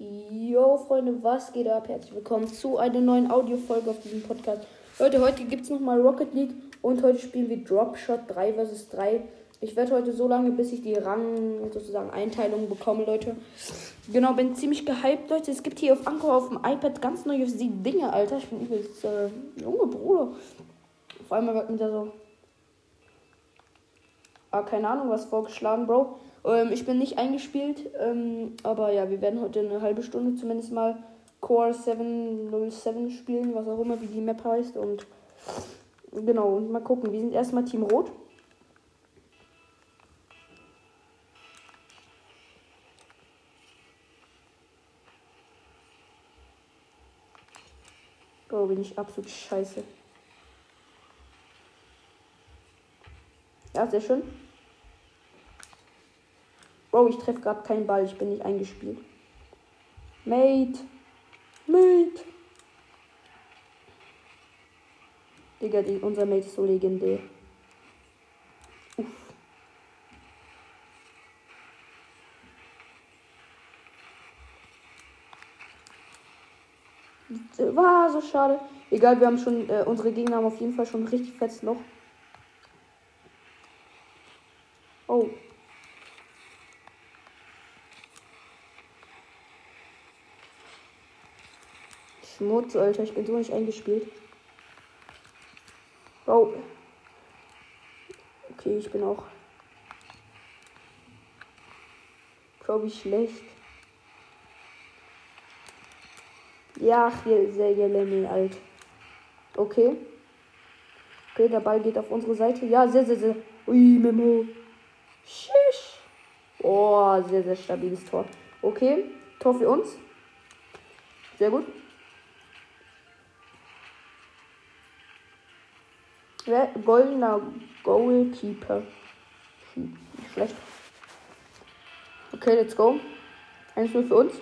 Yo, Freunde, was geht ab? Herzlich willkommen zu einer neuen Audiofolge auf diesem Podcast. Leute, heute gibt es nochmal Rocket League und heute spielen wir Dropshot 3 vs 3. Ich werde heute so lange, bis ich die Rang, sozusagen Einteilung bekomme, Leute. Genau, bin ziemlich gehypt, Leute. Es gibt hier auf Anchor auf dem iPad ganz neue Dinge, Alter. Ich bin übelst äh, junge Bruder. Vor allem wird mir da so. Ah, keine Ahnung, was vorgeschlagen, Bro. Ähm, ich bin nicht eingespielt, ähm, aber ja, wir werden heute eine halbe Stunde zumindest mal Core 707 spielen, was auch immer, wie die Map heißt. Und genau, und mal gucken. Wir sind erstmal Team Rot. Oh, bin ich absolut scheiße. Ja, sehr schön. Bro, ich treffe gerade keinen Ball. Ich bin nicht eingespielt. Mate. Mate. Digga, die, unser Mate ist so legendär. Uff. War so schade. Egal, wir haben schon, äh, unsere Gegner haben auf jeden Fall schon richtig fettes Loch. Oh. Schmutz, Alter, ich bin so nicht eingespielt. Oh. Okay, ich bin auch. Glaube ich schlecht. Ja, hier sehr Lemmel alt. Okay. Okay, der Ball geht auf unsere Seite. Ja, sehr, sehr, sehr. Ui, Memo. Schisch. Oh, sehr, sehr stabiles Tor. Okay, Tor für uns. Sehr gut. Goldener Goalkeeper. Nicht schlecht. Okay, let's go. 1-0 für uns.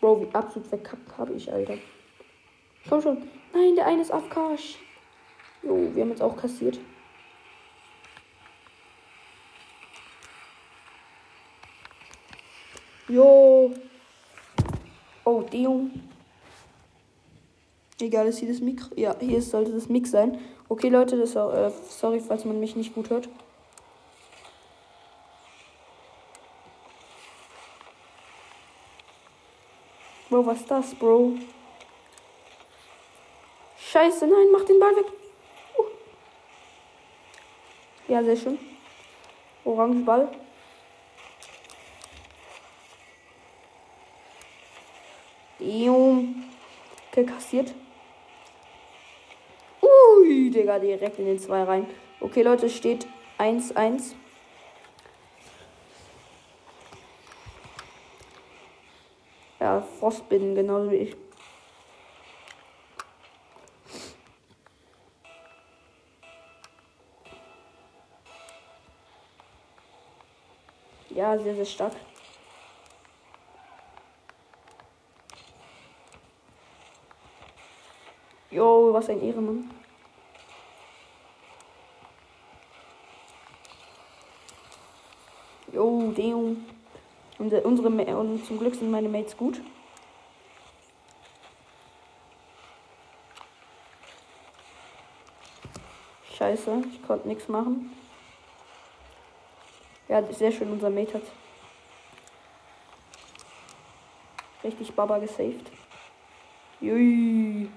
Bro, wie absolut verkackt habe ich, Alter. Komm schon. Nein, der eine ist auf Cash. Jo, wir haben jetzt auch kassiert. Jo. Oh, Deo. Egal, ist hier das Mikro. Ja, hier sollte das Mix sein. Okay, Leute, das äh, sorry, falls man mich nicht gut hört. Bro, was ist das, Bro? Scheiße, nein, mach den Ball weg. Uh. Ja, sehr schön. Orange Ball. Okay, kassiert. Digga, direkt in den 2 rein. Okay, Leute, steht 1-1. Ja, Frostbinden, genauso wie ich. Ja, sehr, sehr stark. Jo, was ein Ehrenmann. Deo. Und unsere und zum Glück sind meine Mates gut. Scheiße, ich konnte nichts machen. Ja, sehr schön, unser Mate hat richtig Baba gesaved. Jui.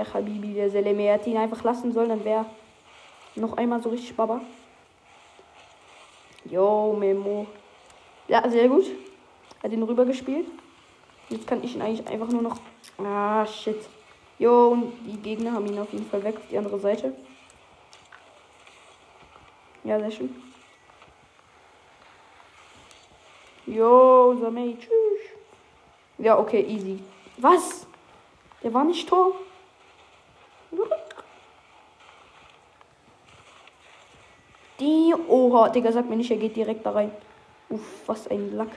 Ja, Habibi, der Seleme hätte ihn einfach lassen sollen, dann wäre noch einmal so richtig Baba. Jo, Memo. Ja, sehr gut. Er hat ihn rübergespielt. Jetzt kann ich ihn eigentlich einfach nur noch. Ah, shit. Jo, und die Gegner haben ihn auf jeden Fall weg auf die andere Seite. Ja, sehr schön. Jo, Samei, tschüss. Ja, okay, easy. Was? Der war nicht Tor? Die. Oha, Digga, sag mir nicht, er geht direkt da rein. Uff, was ein Lack.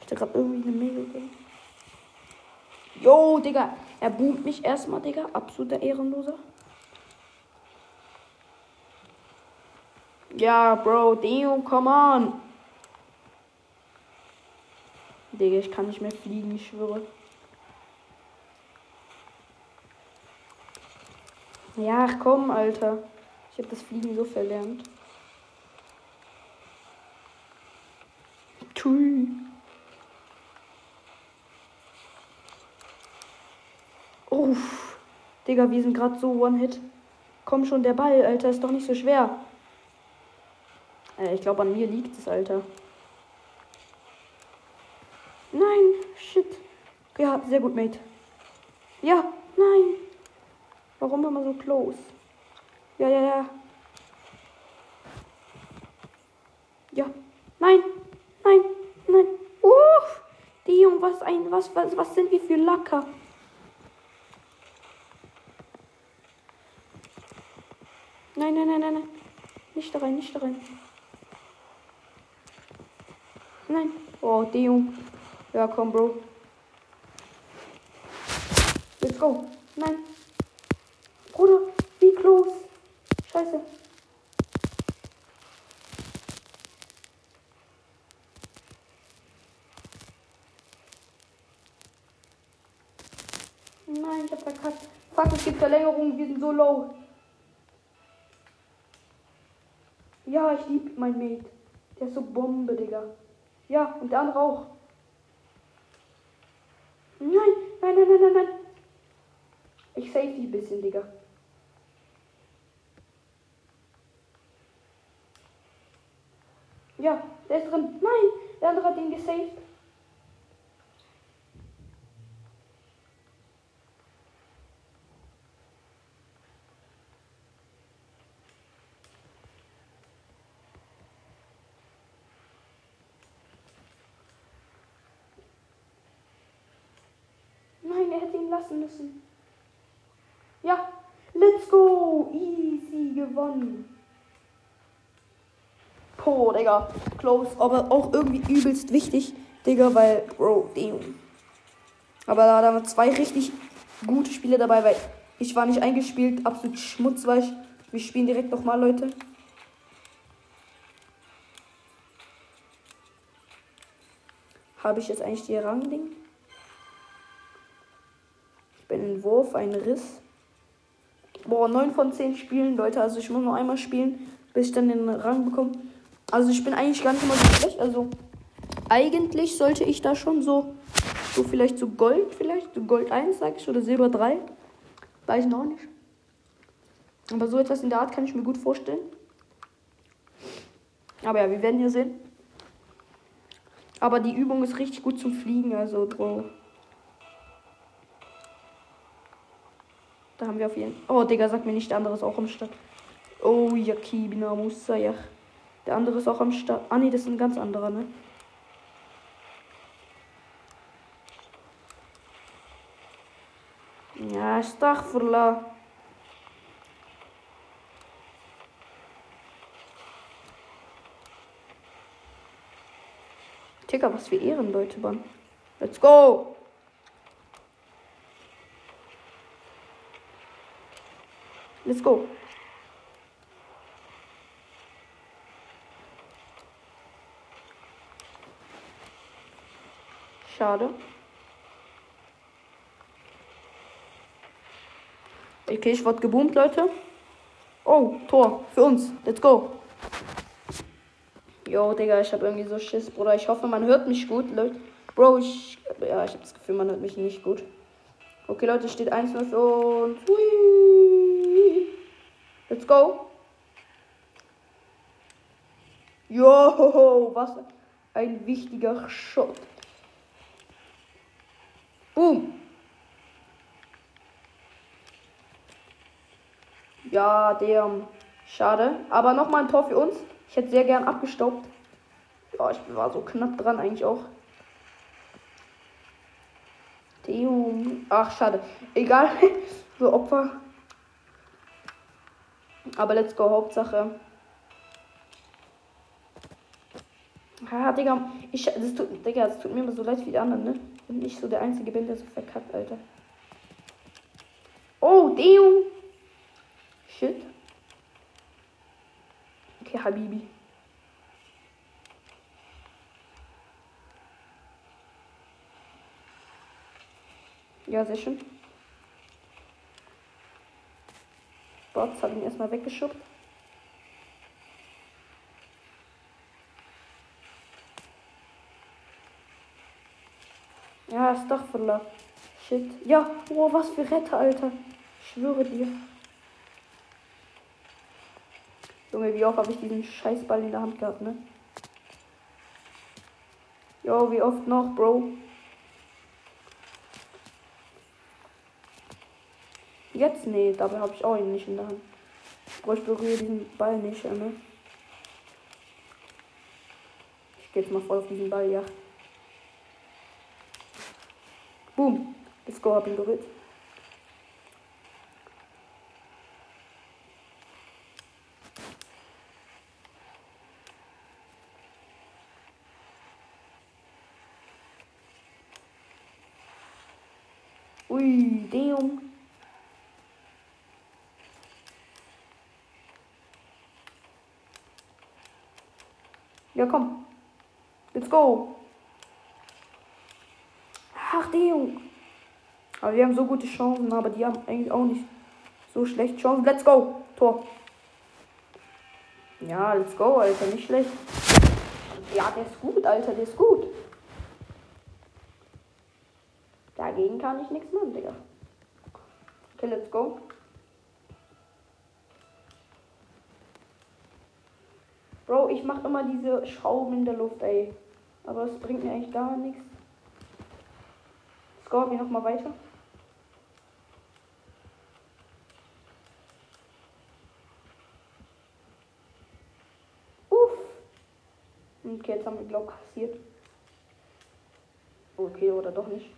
Ich da gerade irgendwie eine Mail drin. Jo, Digga. Er boomt mich erstmal, Digga. Absoluter Ehrenloser. Ja, Bro, Deo, come on. Digga, ich kann nicht mehr fliegen, ich schwöre. Ja, komm, Alter. Ich habe das Fliegen so verlernt. Tui. Uff. Digga, wir sind gerade so One-Hit. Komm schon, der Ball, Alter, ist doch nicht so schwer. Äh, ich glaube, an mir liegt es, Alter. Nein, shit. Ja, sehr gut, Mate. Ja, nein. Warum immer so close? Ja, ja, ja. Ja. Nein, nein, nein. Uff. Die Junge, was ein, was, was, was sind wir für Lacker? Nein, nein, nein, nein, nein. Nicht da rein, nicht da rein. Nein. Oh, Deo. Ja, komm, Bro. Let's go. Nein. Bruder, wie close. Scheiße. Nein, ich hab verkackt. Fuck, es gibt Verlängerungen, wir sind so low. Ja, ich lieb mein Mate. Der ist so Bombe, Digga. Ja, und der andere auch. Nein, nein, nein, nein, nein, nein. Ich save die bisschen, Digga. Ja, der ist drin. Nein, der andere hat ihn gesaved. Nein, er hätte ihn lassen müssen. Ja, let's go. Easy gewonnen. Boah, Digga. Close, aber auch irgendwie übelst wichtig, Digga, weil, Bro, damn. Aber da waren zwei richtig gute Spiele dabei, weil ich war nicht eingespielt, absolut schmutzweich. Wir spielen direkt nochmal, Leute. Habe ich jetzt eigentlich die Rangding? Ich bin in Wurf, ein Riss. Boah, 9 von 10 Spielen, Leute. Also ich muss noch einmal spielen, bis ich dann den Rang bekomme. Also ich bin eigentlich gar nicht mal so schlecht. Also eigentlich sollte ich da schon so, so vielleicht so Gold, vielleicht, so Gold 1, sag ich, oder Silber 3. Weiß ich noch nicht. Aber so etwas in der Art kann ich mir gut vorstellen. Aber ja, wir werden hier sehen. Aber die Übung ist richtig gut zum Fliegen, also Bro. Da haben wir auf jeden Fall. Oh, Digga, sag mir nicht, der andere ist auch am Start. Oh, Yakibina Musa, ja. Der andere ist auch am Start. Ah, nee, das ist ein ganz anderer, ne? Ja, Astaghfirullah. Digga, was für Ehrenleute, Mann. Let's go! Let's go. Schade. Okay, ich wurde geboomt, Leute. Oh, Tor. Für uns. Let's go. Yo, Digga, ich habe irgendwie so Schiss, Bruder. Ich hoffe, man hört mich gut, Leute. Bro, ich. Ja, ich habe das Gefühl, man hört mich nicht gut. Okay, Leute, steht 1-0 für uns. Hui. Let's go. Yo, was ein wichtiger Shot. Boom. Ja, der. Schade. Aber nochmal ein Tor für uns. Ich hätte sehr gern abgestaubt. Ja, ich war so knapp dran eigentlich auch. Deum. Ach, schade. Egal. so Opfer. Aber let's go. Hauptsache. Ah, Digga. Ich, das tut, Digga, das tut mir immer so leid wie die anderen, ne? Wenn ich so der Einzige bin, der so verkackt, Alter. Oh, damn. Shit. Okay, Habibi. Ja, sehr schön. Bots hat ihn erstmal weggeschubbt. Ja, ist doch voller. Shit. Ja, oh, was für Retter, Alter. Ich schwöre dir. Junge, wie oft habe ich diesen Scheißball in der Hand gehabt, ne? Jo, wie oft noch, Bro? Jetzt? Nee, dabei habe ich auch ihn nicht in der Hand. Bro, ich berühre diesen Ball nicht, ne? Ich gehe jetzt mal voll auf diesen Ball, ja. Ihn berührt. Ui, damn. Ja, komm. Let's go. Ach, damn. Aber wir haben so gute Chancen, aber die haben eigentlich auch nicht so schlecht Chancen. Let's go. Tor. Ja, let's go, Alter. Nicht schlecht. Ja, der ist gut, Alter. Der ist gut. Dagegen kann ich nichts machen, Digga. Okay, let's go. Bro, ich mach immer diese Schrauben in der Luft, ey. Aber es bringt mir eigentlich gar nichts. Score wir nochmal weiter. Uff. Okay, jetzt haben wir Glock kassiert. Okay, oder doch nicht.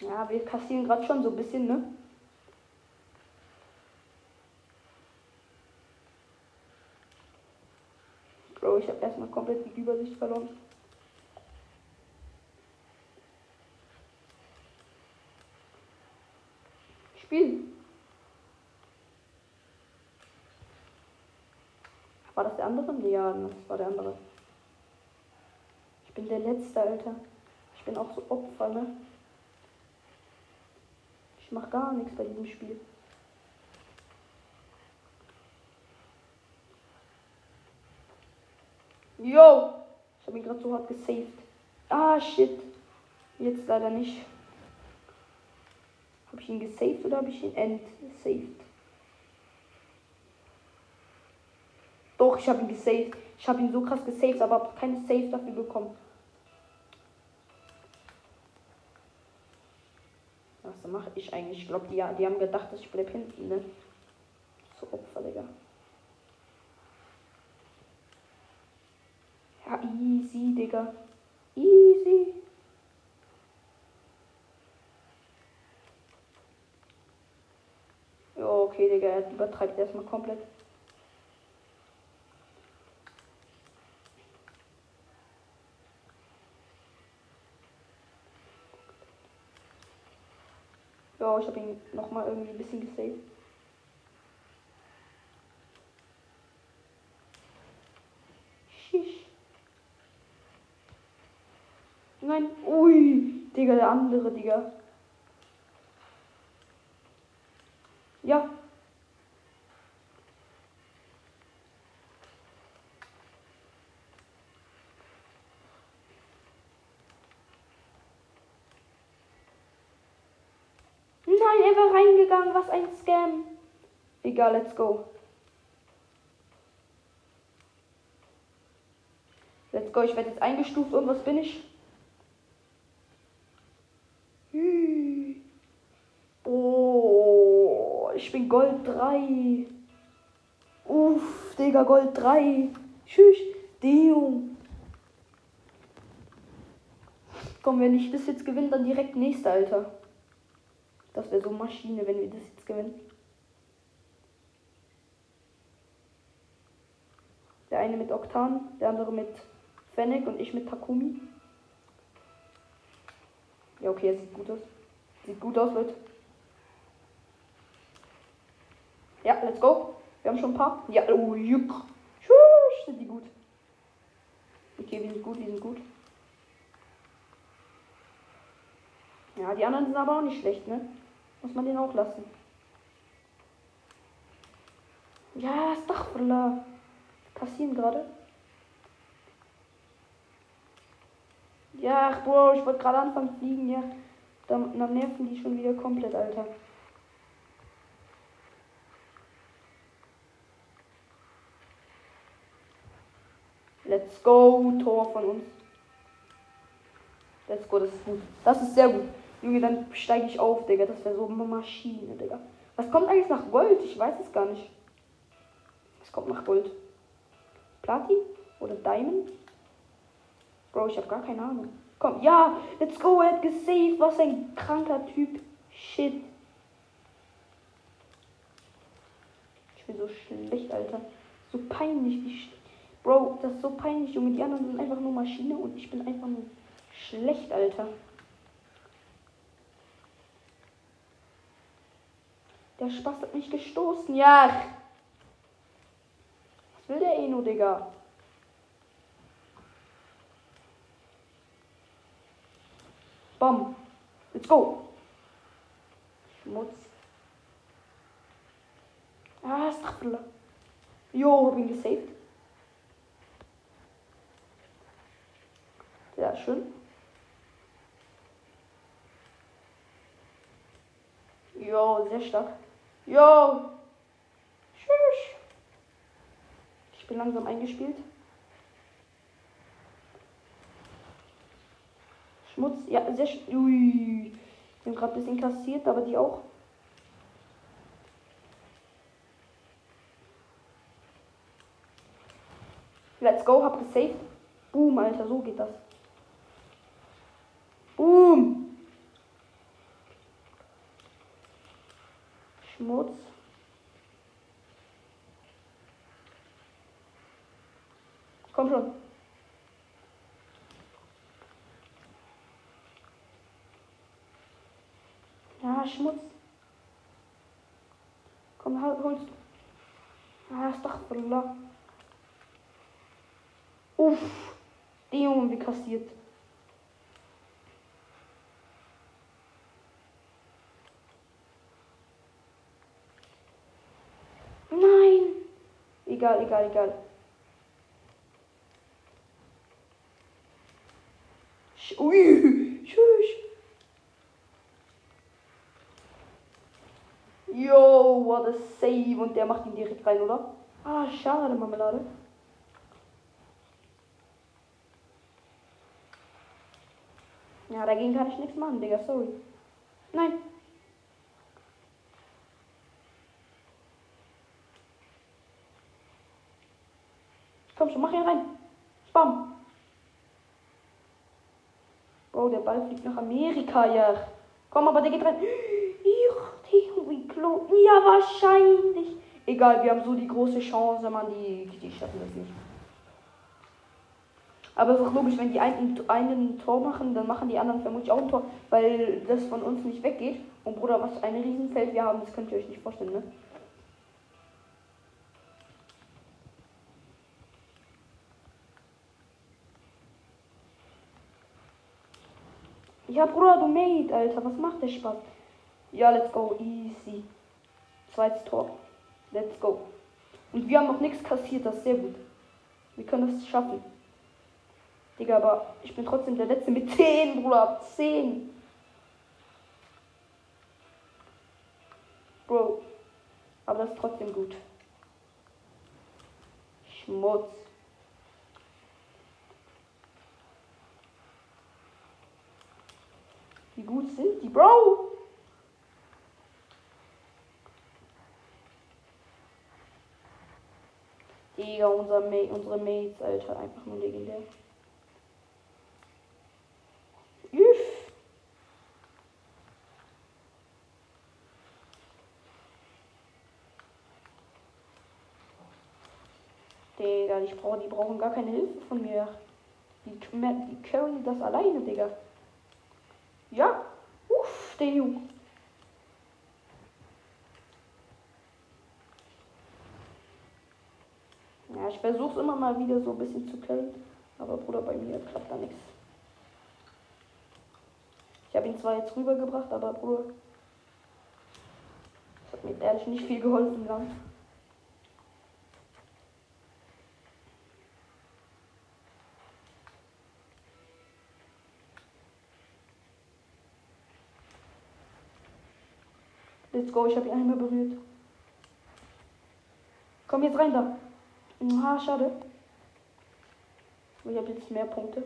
Ja, wir kassieren gerade schon so ein bisschen, ne? Bro, ich habe erstmal komplett die Übersicht verloren. Spiel. War das der andere? Ja, das war der andere. Ich bin der Letzte, Alter. Ich bin auch so Opfer, ne? Ich mach gar nichts bei diesem Spiel. Yo! Ich habe ihn gerade so hart gesaved. Ah, shit. Jetzt leider nicht. Habe ich ihn gesaved oder habe ich ihn entsaved? Doch, ich habe ihn gesaved. Ich habe ihn so krass gesaved, aber habe keine Save dafür bekommen. Was mache ich eigentlich? Ich glaube, die, die haben gedacht, dass ich bleib hinten, ne? So Opfer, Digga. Ja, easy, Digga. Easy. Ja, okay, Digga, er übertreibt erstmal komplett. Ja, ich habe ihn nochmal irgendwie ein bisschen gesaved. Nein, ui, Digga, der andere, Digga. Ja. Nein, er war reingegangen. Was ein Scam. Egal, let's go. Let's go. Ich werde jetzt eingestuft. Und was bin ich? Gold 3. Uff, Digga, Gold 3. Tschüss, Deo. Komm, wenn ich das jetzt gewinne, dann direkt nächster, Alter. Das wäre so Maschine, wenn wir das jetzt gewinnen. Der eine mit Oktan, der andere mit Fennec und ich mit Takumi. Ja, okay, jetzt sieht gut aus. Sieht gut aus, Leute. Ja, let's go. Wir haben schon ein paar. Ja, oh, juck. Schusch, sind die gut. Okay, wir sind gut, wir sind gut. Ja, die anderen sind aber auch nicht schlecht, ne? Muss man den auch lassen. Ja, ist doch Kassieren gerade. Ja, Bro, ich wollte gerade anfangen fliegen, ja. Dann, dann nerven die schon wieder komplett, Alter. Let's go, Tor von uns. Let's go, das ist gut. Das ist sehr gut. Junge, dann steige ich auf, Digga. Das wäre so eine Maschine, Digga. Was kommt eigentlich nach Gold? Ich weiß es gar nicht. Was kommt nach Gold? Platin? Oder Diamond? Bro, ich habe gar keine Ahnung. Komm, ja, let's go, er hat gesaved. Was ein kranker Typ. Shit. Ich bin so schlecht, Alter. So peinlich, wie Bro, das ist so peinlich, Junge. Die anderen sind einfach nur Maschine und ich bin einfach nur schlecht, Alter. Der Spaß hat mich gestoßen. Ja. Was will der nur, Digga? Bam. Let's go. Schmutz. Ah, Stachel. Jo, hab ihn gesaved. Schön. Jo, sehr stark. Jo. Tschüss. Ich bin langsam eingespielt. Schmutz. Ja, sehr. Ui. Ich bin gerade ein bisschen kassiert, aber die auch. Let's go, hab gesaved. Boom, Alter, so geht das. Boom. Schmutz. Komm schon. Ja, Schmutz. Komm, holst du. Ah, Astaghfirullah. Uff. Die Junge, wie kassiert. Egal, egal, egal. Ui, tschüss. Yo, what a save. Und der macht ihn direkt rein, oder? Ah, schade, Marmelade. Ja, dagegen kann ich nichts machen, Digga, sorry. Nein. Komm schon, mach ihn rein. Bam. Bro, der Ball fliegt nach Amerika, ja. Komm, aber der geht rein. Ja, wahrscheinlich. Egal, wir haben so die große Chance, man, die, die schaffen das nicht. Aber es ist auch logisch, wenn die einen, einen Tor machen, dann machen die anderen vermutlich auch ein Tor, weil das von uns nicht weggeht. Und Bruder, was ein Riesenfeld wir haben, das könnt ihr euch nicht vorstellen, ne? Ja, Bruder, du Mate, Alter. Was macht der Spaß? Ja, let's go. Easy. Zweites Tor. Let's go. Und wir haben noch nichts kassiert. Das ist sehr gut. Wir können das schaffen. Digga, aber ich bin trotzdem der Letzte mit 10, Bruder. 10. Bro. Aber das ist trotzdem gut. Schmutz. Wie gut sind die, Bro? Digga, unser Ma unsere Mates, Alter, einfach nur legendär. Üff. Digga, ich brauch, die brauchen gar keine Hilfe von mir. Die, die carry das alleine, Digga. Der Junge. Ja, ich versuche immer mal wieder so ein bisschen zu killen. Aber Bruder, bei mir klappt da nichts. Ich habe ihn zwar jetzt rübergebracht, aber Bruder. Das hat mir ehrlich nicht viel geholfen lang. Let's go, ich habe ihn einmal berührt. Komm jetzt rein da. Ah, schade. Ich habe jetzt mehr Punkte.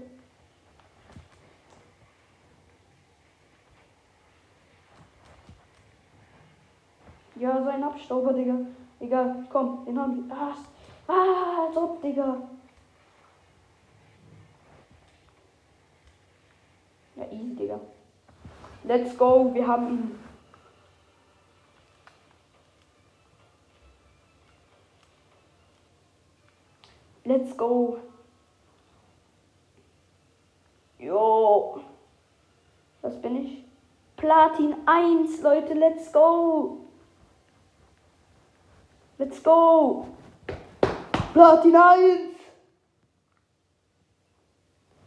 Ja, so ein Abstauber, Digga. Egal, komm, den haben wir. Ah, ah als ob, Digga. Ja, easy, Digga. Let's go, wir haben ihn. Let's go. Jo. Was bin ich? Platin 1, Leute, let's go. Let's go. Platin 1.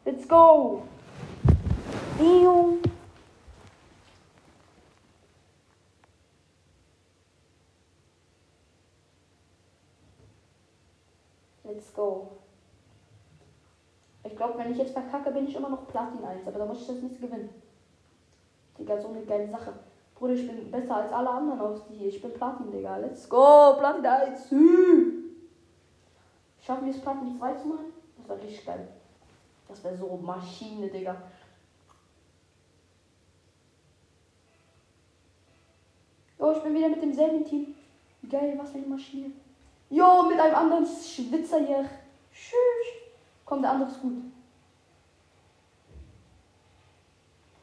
Let's go. Damn. Let's go. Ich glaube, wenn ich jetzt verkacke, bin ich immer noch Platin 1, aber da muss ich das nicht gewinnen. Digga, so eine geile Sache. Bruder, ich bin besser als alle anderen auf die. Ich bin Platin, Digga. Let's go, Platin 1. Schaffen wir es, Platin 2 zu machen? Das wäre richtig geil. Das wäre so Maschine, Digga. Oh, ich bin wieder mit demselben Team. Geil, was für eine Maschine. Jo, mit einem anderen Schwitzer hier. Tschüss. Komm, der andere ist gut.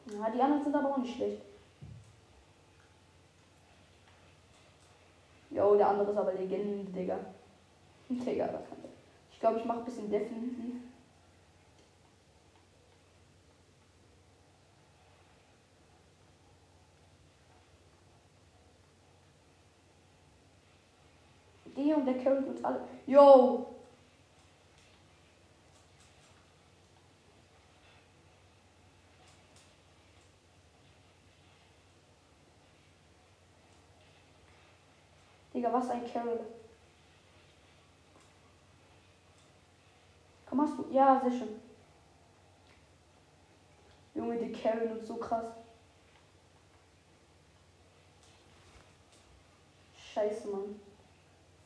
Ja, die anderen sind aber auch nicht schlecht. Jo, der andere ist aber Legende, Digga. Digga, was kann der? Ich glaube, ich mache ein bisschen defensiv. Die und der carryt uns alle. Yo! Digga, was ein Carol. Komm, hast du. Ja, sehr schön. Junge, die carryen uns so krass. Scheiße, Mann.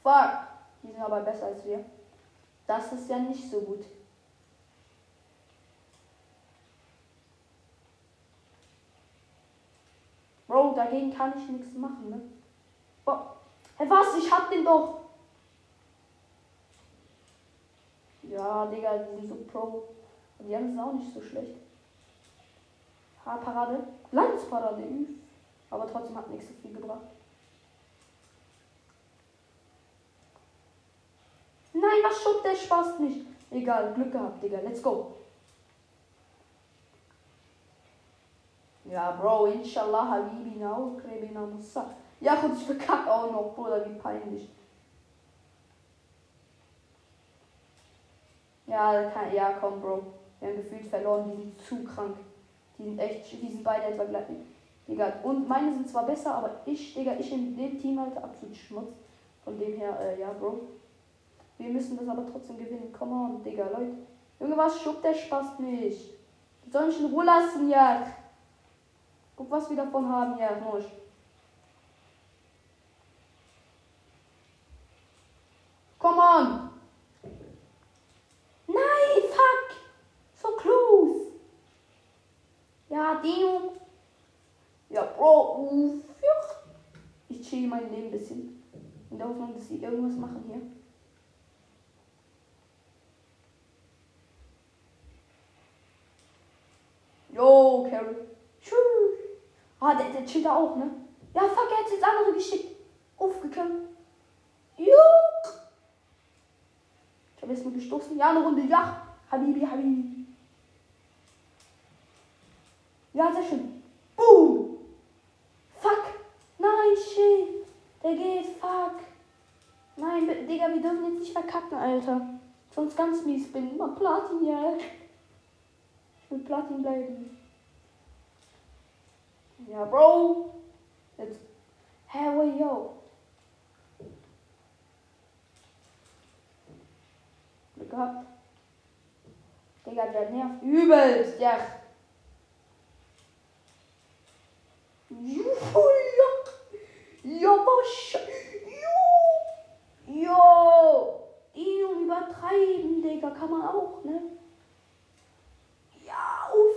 Fuck! Die sind aber besser als wir. Das ist ja nicht so gut. Bro, dagegen kann ich nichts machen, ne? Boah. Hey, was? Ich hab den doch. Ja, Digga, die sind so pro. Die anderen sind auch nicht so schlecht. Haarparade. Landsparade. Aber trotzdem hat nichts so viel gebracht. Nein, was schubt der Spaß nicht? Egal, Glück gehabt, Digga. Let's go. Ja, Bro, inshallah, Habibi, now, Krebina, Musa. Ja, und ich verkacke auch noch, Bruder, wie peinlich. Ja, kann, ja, komm, Bro. Wir haben gefühlt verloren, die sind zu krank. Die sind echt, die sind beide etwa gleich. Digga, und meine sind zwar besser, aber ich, Digga, ich in dem Team halt absolut Schmutz. Von dem her, äh, ja, Bro. Wir müssen das aber trotzdem gewinnen. Come on, Digga, Leute. Junge, was schubt der Spaß nicht? Soll ich in Ruhe lassen, ja? Guck, was wir davon haben, ja, Mosch. Come on. Nein, fuck. So close. Ja, Dino. Ja, Bro. Uff. Ich chill mein Leben ein bisschen. In der Hoffnung, dass sie irgendwas machen hier. Jo, Carol. Tschüss. Ah, der, der chillt da auch, ne? Ja, fuck, er hat jetzt andere geschickt. Aufgekommen. Jo. habe jetzt mal gestoßen. Ja, eine Runde. Ja. Habibi, Habibi. Ja, sehr schön. Boom. Fuck. Nein, shit. Der geht. Fuck. Nein, Digga, wir dürfen jetzt nicht verkacken, Alter. Sonst ganz mies bin. Immer Platin, ja. Ich will Platin bleiben. Ja, Bro. Jetzt. Hey, yo. Glück gehabt. Digga, der nervt übelst, ja. Juhu, was? Jo. Jo. Übertreiben, Digga, kann man auch, ne? Ja, uff.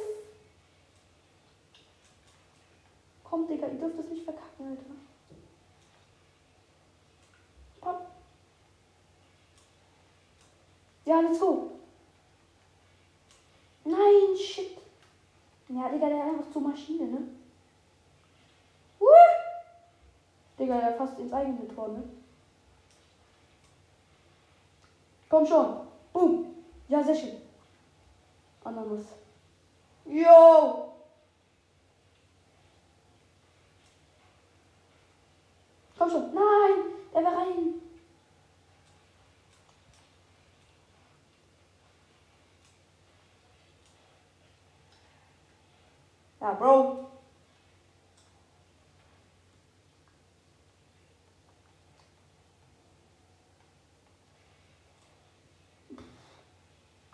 Komm, Digga, ihr dürft das nicht verkacken, Alter. Komm. Ja, let's go. Nein, shit. Ja, Digga, der ist einfach zur Maschine, ne? Uh! Digga, der fast ins eigene Tor, ne? Komm schon. Boom. Ja, sehr schön. Ananas. Yo! Komm schon. Nein! Der war rein. Ja, Bro.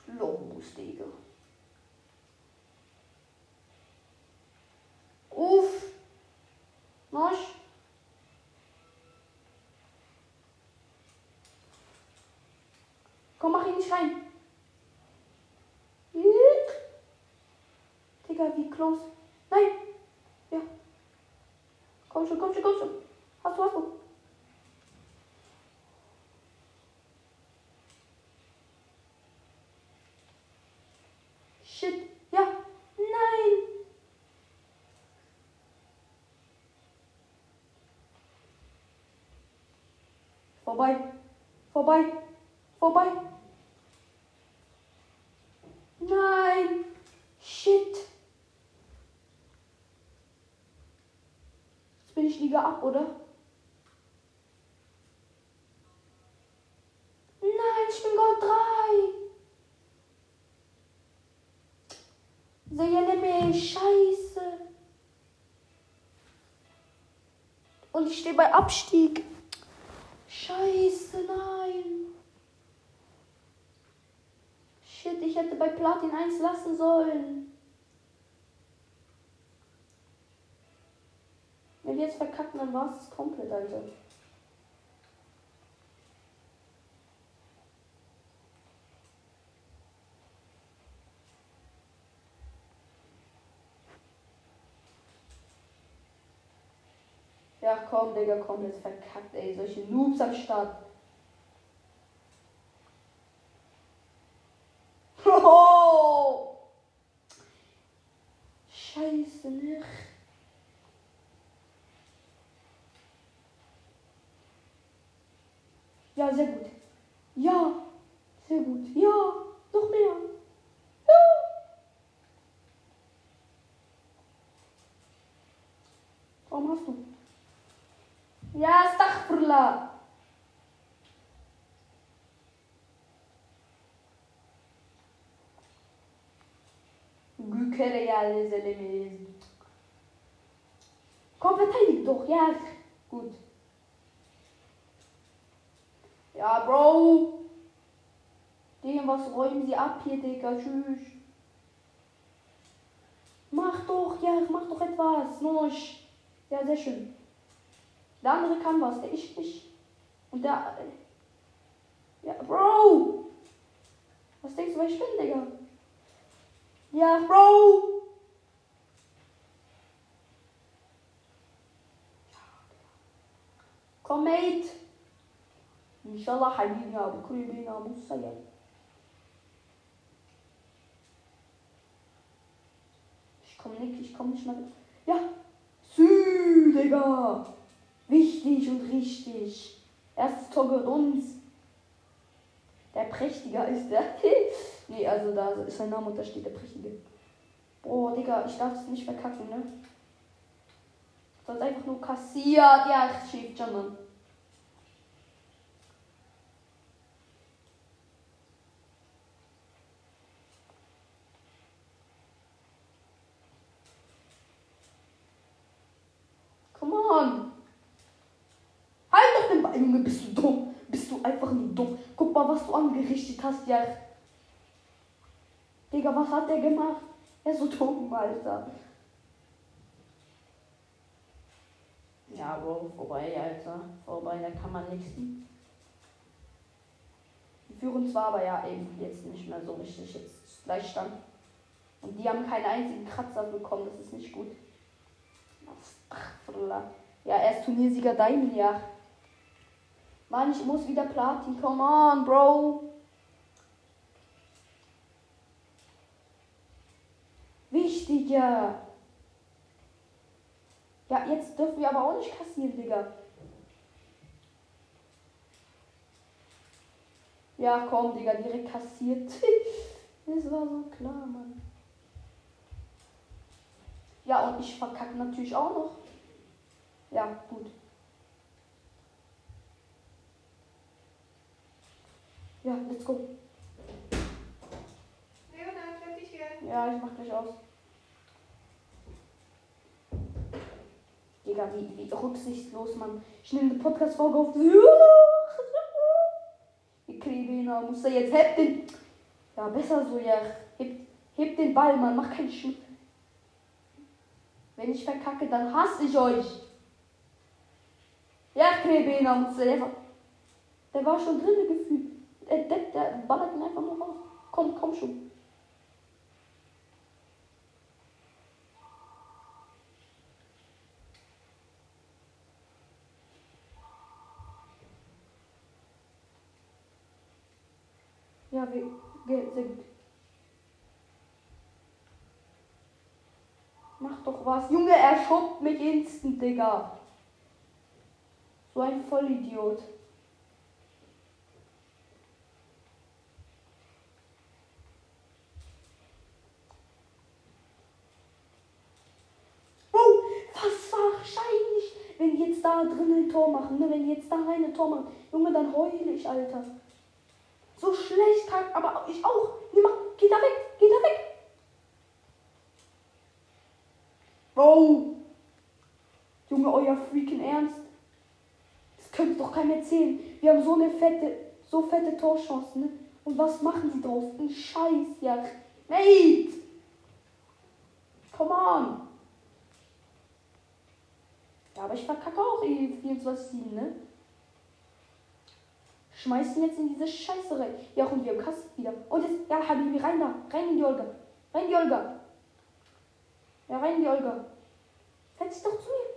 Los, Digga. Uff. Marsch. Komm, mach ihn nicht rein. Digga, wie close. Komm schon, komm schon, komm schon. Hast du, hast du. Shit. Ja. Nein. Vorbei. Vorbei. Vorbei. Nein. Shit. Bin ich Liga ab, oder? Nein, ich bin Gold 3. Sehe mich. Scheiße. Und ich stehe bei Abstieg. Scheiße, nein. Shit, ich hätte bei Platin 1 lassen sollen. Wenn wir jetzt verkacken, dann war es komplett, Alter. Ja, komm, Digga, komplett verkackt, ey. Solche Noobs am Start. Ja, sehr gut. Ja, sehr gut. Ja, noch mehr. Ja. Warum hast du? Ja, Astaghfirullah. Gükere ya Selemiz. Komm, verteidig doch, ja. Gut. Ja, Bro. Dem, was räumen sie ab hier, Digga? Tschüss. Mach doch, ja, mach doch etwas. Nosch. Ja, sehr schön. Der andere kann was, der ich nicht. Und der. Ja, Bro! Was denkst du, wer ich bin, Digga? Ja, Bro! Komm, Mate! Inshallah, حبيبي بكل بينا مصير Ich komm nicht, ich komm nicht mal. Ja! Sü, Digga! Wichtig und richtig. Erstes Tor gehört uns. Der Prächtiger ist der. nee, also da ist sein Name und da steht der Prächtige. Boah, Digga, ich darf es nicht verkacken, ne? Sonst einfach nur kassiert. Ja, ich schieb schon, Mann. Was du angerichtet hast, ja. Digga, was hat der gemacht? Er ist so dumm, Alter. Ja, Bro, vorbei, Alter. Vorbei, da kann man nichts. Die führen zwar, aber ja, eben jetzt nicht mehr so richtig. Jetzt Gleichstand. Und die haben keinen einzigen Kratzer bekommen, das ist nicht gut. Ja, er ist Turniersieger ja. Mann, ich muss wieder Platin. Come on, Bro. Wichtiger. Ja, jetzt dürfen wir aber auch nicht kassieren, Digga. Ja, komm, Digga, direkt kassiert. das war so klar, Mann. Ja, und ich verkacke natürlich auch noch. Ja, gut. Ja, let's go. Leonard, fertig werden. Ja, ich mach gleich aus. Digga, wie, wie rücksichtslos man. Ich nehme eine Podcast-Folge auf. Ich kriege ihn, muss er jetzt. Heb den. Ja, besser so, ja. Heb, heb den Ball, man. Mach keinen Sch. Wenn ich verkacke, dann hasse ich euch. Ja, Krebena muss er einfach. Der war schon drin gefühlt. Der, der, der ballert ihn einfach nur raus. Komm, komm schon. Ja, wir, wir sind. Mach doch was. Junge, er schubbt mich instant, Digga. So ein Vollidiot. Oh, was wahrscheinlich, wenn die jetzt drinnen ein Tor machen, ne? wenn die jetzt da rein ein Tor machen. Junge, dann heule ich, Alter. So schlecht kann, aber ich auch. Nimm mal, geh da weg, geh da weg. Bro. Junge, euer freaking Ernst. Das könnt doch keinem erzählen. Wir haben so eine fette, so fette Torchancen, ne? Und was machen sie draus? Ein Scheiß, ja. Mate! Come on! Ja, aber ich verkacke auch eh 24-7, ne? Schmeiß ihn jetzt in diese Scheiße rein. Ja, und wir haben Kass wieder. Und jetzt, ja, Habibi, rein da. Rein in die Olga. Rein in die Olga. Ja, rein in die Olga. Setz dich doch zu mir.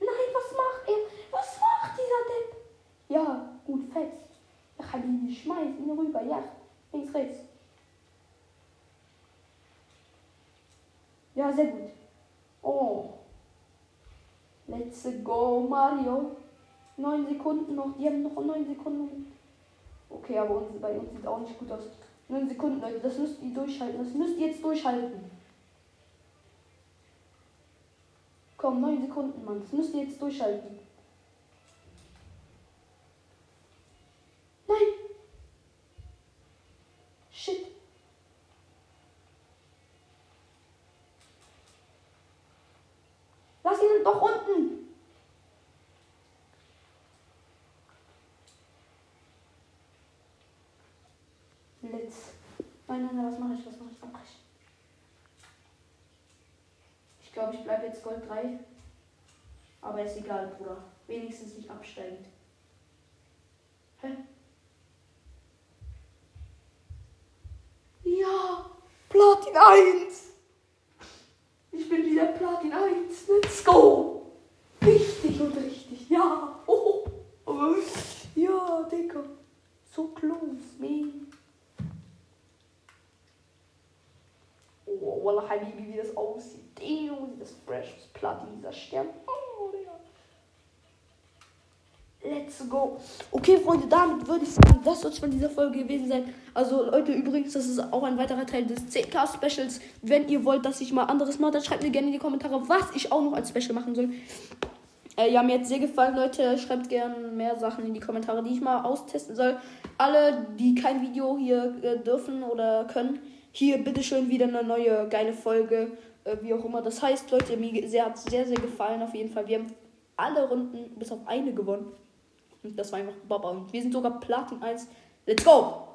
Nein, was macht er? Was macht dieser Depp? Ja, gut, fetz. Ja, Habibi, schmeiß ihn rüber. Ja, links, rechts. Ja, sehr gut. Oh. Let's go, Mario. Neun Sekunden noch. Die haben noch neun Sekunden. Okay, aber uns, bei uns sieht auch nicht gut aus. Neun Sekunden, Leute. Das müsst ihr durchhalten. Das müsst ihr jetzt durchhalten. Komm, neun Sekunden, Mann. Das müsst ihr jetzt durchhalten. Nein. Shit. Lass ihn doch unten. Blitz. Nein, was mache ich? Was mache ich? Was mache ich? Ich glaube, ich bleibe jetzt Gold 3. Aber ist egal, Bruder. Wenigstens nicht absteigend. Hä? Ja! Platin 1! Ich bin wieder Platin 1. Let's go! Richtig und richtig. Ja! Oh. Ja, Digga. So close, man. Oh, Wallah, Habibi, wie das aussieht. Damn, sieht das fresh aus. Platin, dieser Stern. Oh, Digga. Let's go. Okay, Freunde, damit würde ich sagen, das soll es von dieser Folge gewesen sein. Also, Leute, übrigens, das ist auch ein weiterer Teil des 10K-Specials. Wenn ihr wollt, dass ich mal anderes mache, dann schreibt mir gerne in die Kommentare, was ich auch noch als Special machen soll. Äh, ja, mir hat sehr gefallen, Leute. Schreibt gerne mehr Sachen in die Kommentare, die ich mal austesten soll. Alle, die kein Video hier äh, dürfen oder können, hier bitteschön wieder eine neue geile Folge. Äh, wie auch immer das heißt, Leute, mir sehr, hat sehr, sehr gefallen auf jeden Fall. Wir haben alle Runden bis auf eine gewonnen. Und das war einfach Baba. Und wir sind sogar Platin 1. Let's go!